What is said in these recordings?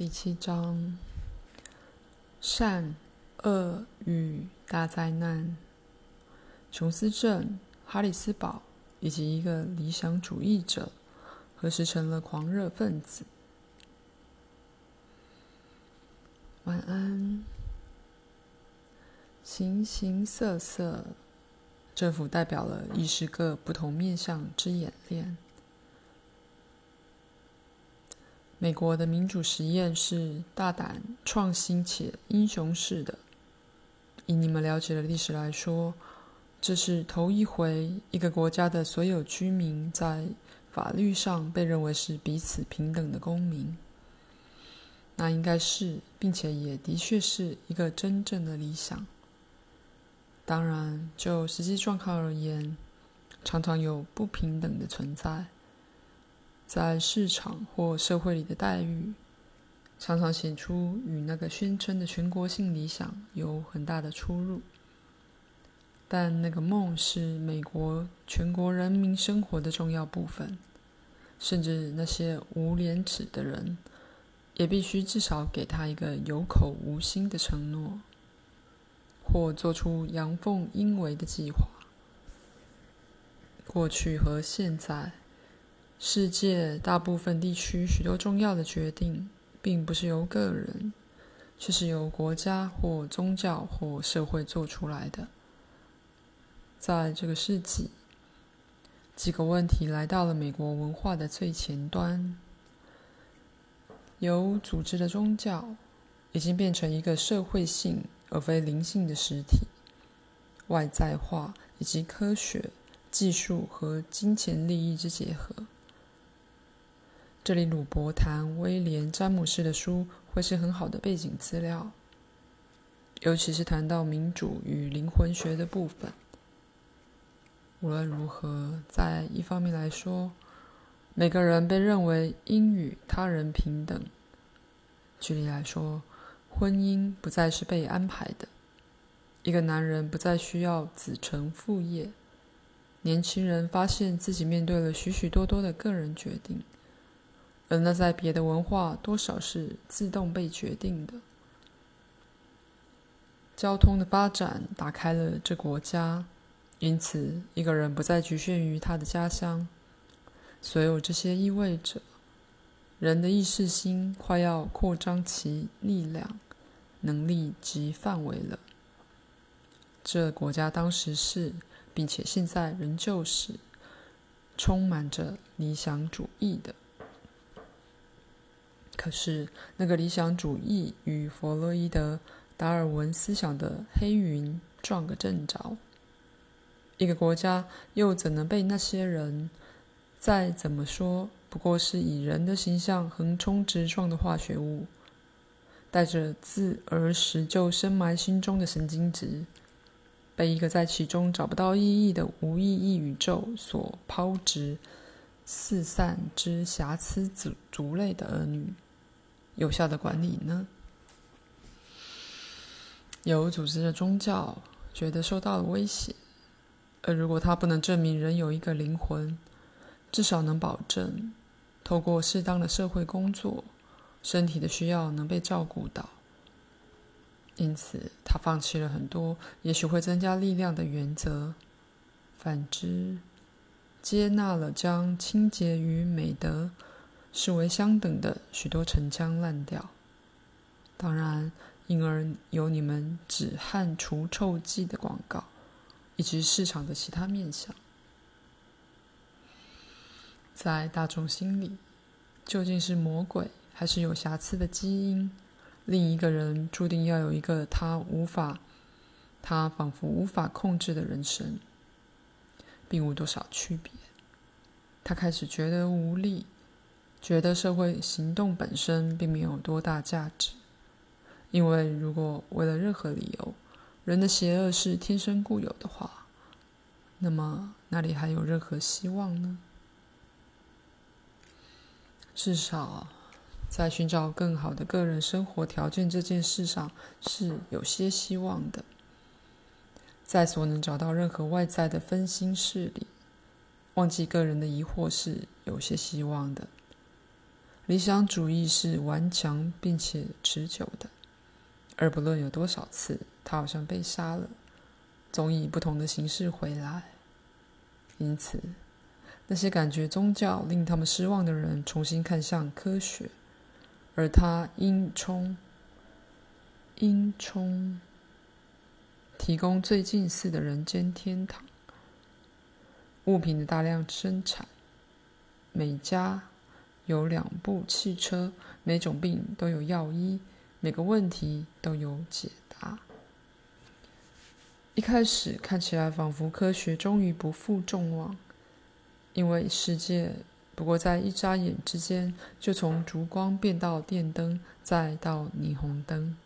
第七章：善恶与大灾难。琼斯镇、哈里斯堡以及一个理想主义者，何时成了狂热分子？晚安。形形色色，政府代表了意识各不同面向之演练。美国的民主实验是大胆、创新且英雄式的。以你们了解的历史来说，这是头一回一个国家的所有居民在法律上被认为是彼此平等的公民。那应该是，并且也的确是一个真正的理想。当然，就实际状况而言，常常有不平等的存在。在市场或社会里的待遇，常常显出与那个宣称的全国性理想有很大的出入。但那个梦是美国全国人民生活的重要部分，甚至那些无廉耻的人，也必须至少给他一个有口无心的承诺，或做出阳奉阴违的计划。过去和现在。世界大部分地区许多重要的决定，并不是由个人，却是由国家或宗教或社会做出来的。在这个世纪，几个问题来到了美国文化的最前端：有组织的宗教已经变成一个社会性而非灵性的实体；外在化以及科学、技术和金钱利益之结合。这里，鲁伯谈威廉·詹姆士的书会是很好的背景资料，尤其是谈到民主与灵魂学的部分。无论如何，在一方面来说，每个人被认为应与他人平等。举例来说，婚姻不再是被安排的，一个男人不再需要子承父业，年轻人发现自己面对了许许多多的个人决定。而那在别的文化，多少是自动被决定的。交通的发展打开了这国家，因此一个人不再局限于他的家乡。所有这些意味着，人的意识心快要扩张其力量、能力及范围了。这国家当时是，并且现在仍旧是，充满着理想主义的。可是，那个理想主义与弗洛伊德、达尔文思想的黑云撞个正着。一个国家又怎能被那些人，再怎么说，不过是以人的形象横冲直撞的化学物，带着自儿时就深埋心中的神经质，被一个在其中找不到意义的无意义宇宙所抛掷、四散之瑕疵族族类的儿女？有效的管理呢？有组织的宗教觉得受到了威胁，而如果他不能证明人有一个灵魂，至少能保证透过适当的社会工作，身体的需要能被照顾到。因此，他放弃了很多也许会增加力量的原则，反之，接纳了将清洁与美德。视为相等的许多陈腔滥调，当然，因而有你们止汗除臭剂的广告，以及市场的其他面向。在大众心里，究竟是魔鬼还是有瑕疵的基因？另一个人注定要有一个他无法、他仿佛无法控制的人生，并无多少区别。他开始觉得无力。觉得社会行动本身并没有多大价值，因为如果为了任何理由，人的邪恶是天生固有的话，那么哪里还有任何希望呢？至少，在寻找更好的个人生活条件这件事上是有些希望的。在所能找到任何外在的分心事里，忘记个人的疑惑是有些希望的。理想主义是顽强并且持久的，而不论有多少次，他好像被杀了，总以不同的形式回来。因此，那些感觉宗教令他们失望的人重新看向科学，而他应充应充提供最近似的人间天堂。物品的大量生产，每家有两部汽车，每种病都有药医，每个问题都有解答。一开始看起来仿佛科学终于不负众望，因为世界不过在一眨眼之间就从烛光变到电灯，再到霓虹灯，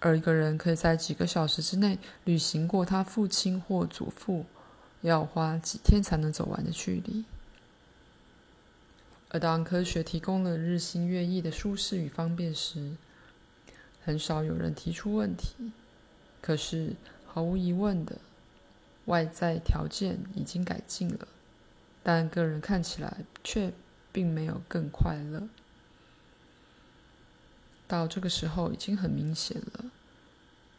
而一个人可以在几个小时之内旅行过他父亲或祖父。要花几天才能走完的距离，而当科学提供了日新月异的舒适与方便时，很少有人提出问题。可是毫无疑问的，外在条件已经改进了，但个人看起来却并没有更快乐。到这个时候已经很明显了，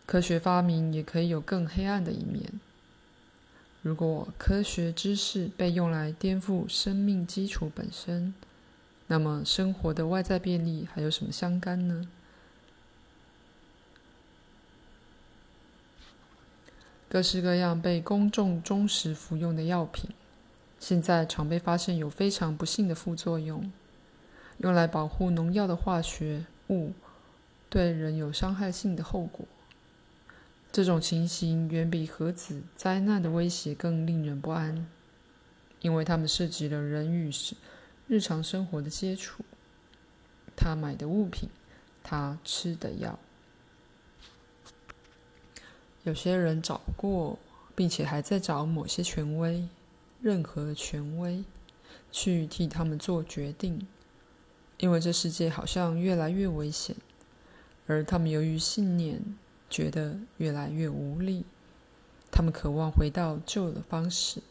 科学发明也可以有更黑暗的一面。如果科学知识被用来颠覆生命基础本身，那么生活的外在便利还有什么相干呢？各式各样被公众忠实服用的药品，现在常被发现有非常不幸的副作用。用来保护农药的化学物，对人有伤害性的后果。这种情形远比核子灾难的威胁更令人不安，因为它们涉及了人与日常生活的接触。他买的物品，他吃的药。有些人找过，并且还在找某些权威，任何权威，去替他们做决定，因为这世界好像越来越危险，而他们由于信念。觉得越来越无力，他们渴望回到旧的方式。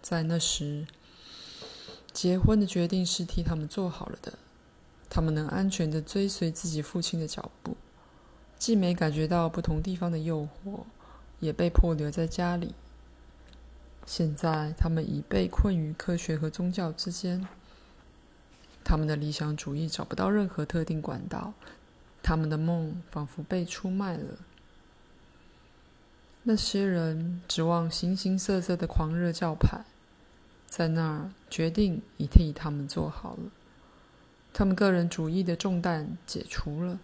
在那时，结婚的决定是替他们做好了的。他们能安全地追随自己父亲的脚步，既没感觉到不同地方的诱惑，也被迫留在家里。现在，他们已被困于科学和宗教之间。他们的理想主义找不到任何特定管道。他们的梦仿佛被出卖了。那些人指望形形色色的狂热教派，在那儿决定已替他们做好了。他们个人主义的重担解除了。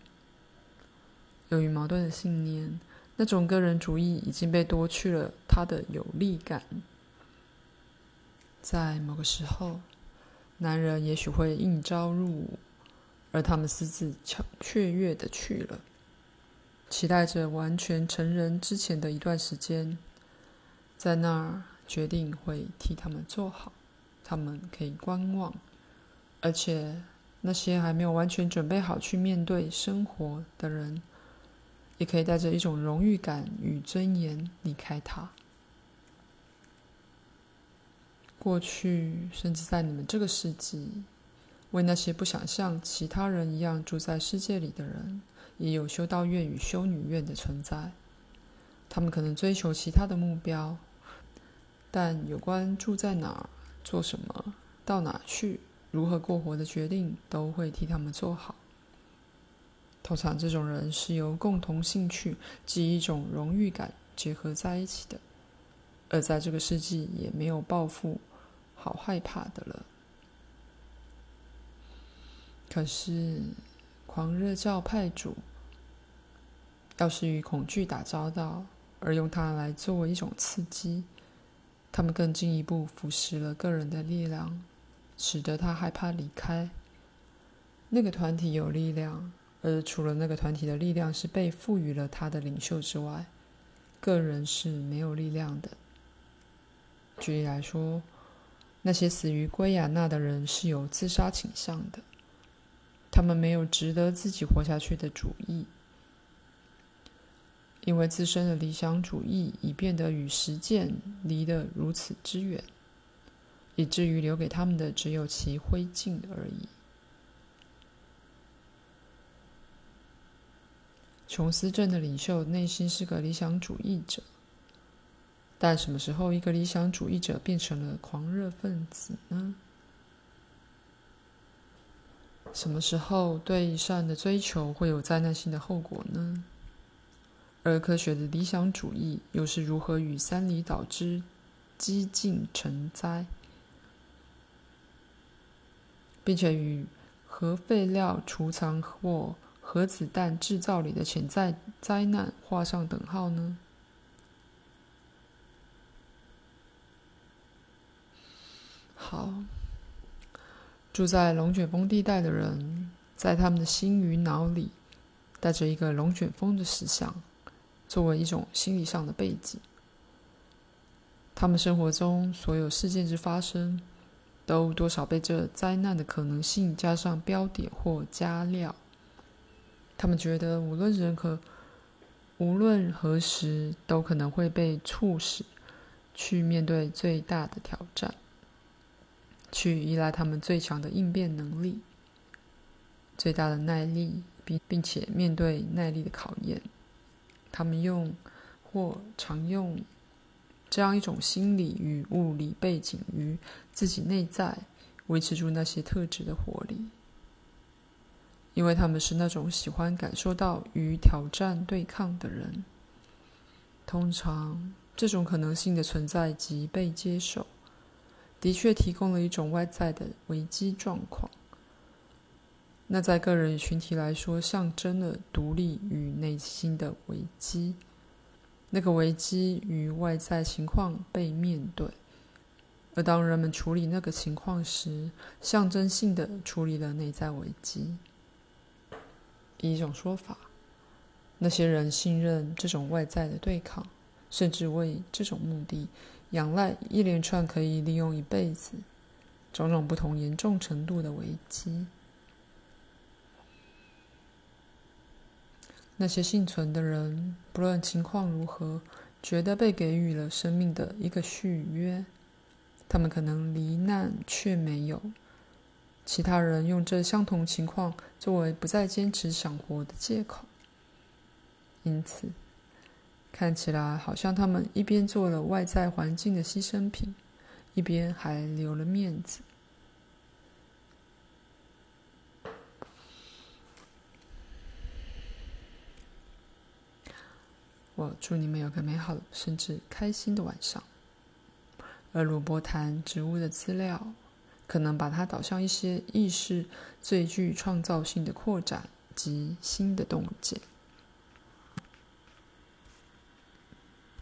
由于矛盾的信念，那种个人主义已经被夺去了它的有力感。在某个时候，男人也许会应召入伍。而他们私自雀跃地去了，期待着完全成人之前的一段时间，在那儿决定会替他们做好，他们可以观望，而且那些还没有完全准备好去面对生活的人，也可以带着一种荣誉感与尊严离开他。过去，甚至在你们这个世纪。为那些不想像其他人一样住在世界里的人，也有修道院与修女院的存在。他们可能追求其他的目标，但有关住在哪儿、做什么、到哪去、如何过活的决定，都会替他们做好。通常，这种人是由共同兴趣及一种荣誉感结合在一起的，而在这个世纪，也没有报复好害怕的了。可是，狂热教派主要是与恐惧打交道，而用它来作为一种刺激，他们更进一步腐蚀了个人的力量，使得他害怕离开。那个团体有力量，而除了那个团体的力量是被赋予了他的领袖之外，个人是没有力量的。举例来说，那些死于圭亚那的人是有自杀倾向的。他们没有值得自己活下去的主意，因为自身的理想主义已变得与实践离得如此之远以至于留给他们的只有其灰烬而已。琼斯镇的领袖内心是个理想主义者但什么时候一个理想主义者变成了狂热分子呢？什么时候对善的追求会有灾难性的后果呢？而科学的理想主义又是如何与三里岛之激进成灾，并且与核废料储藏或核子弹制造里的潜在灾难画上等号呢？好，住在龙卷风地带的人，在他们的心与脑里带着一个龙卷风的实像，作为一种心理上的背景。他们生活中所有事件之发生，都多少被这灾难的可能性加上标点或加料。他们觉得无论任何、无论何时，都可能会被促使去面对最大的挑战，去依赖他们最强的应变能力、最大的耐力，并并且面对耐力的考验。他们用或常用。这样一种心理与物理背景于自己内在，维持住那些特质的活力，因为他们是那种喜欢感受到与挑战对抗的人。通常，这种可能性的存在及被接受，的确提供了一种外在的危机状况。那在个人群体来说，象征了独立与内心的危机。那个危机与外在情况被面对，而当人们处理那个情况时，象征性的处理了内在危机。以一种说法，那些人信任这种外在的对抗，甚至为这种目的仰赖一连串可以利用一辈子、种种不同严重程度的危机。那些幸存的人，不论情况如何，觉得被给予了生命的一个续约。他们可能罹难却没有。其他人用这相同情况作为不再坚持想活的借口。因此，看起来好像他们一边做了外在环境的牺牲品，一边还留了面子。我祝你们有个美好甚至开心的晚上。而鲁伯谈植物的资料，可能把它导向一些意识最具创造性的扩展及新的洞见。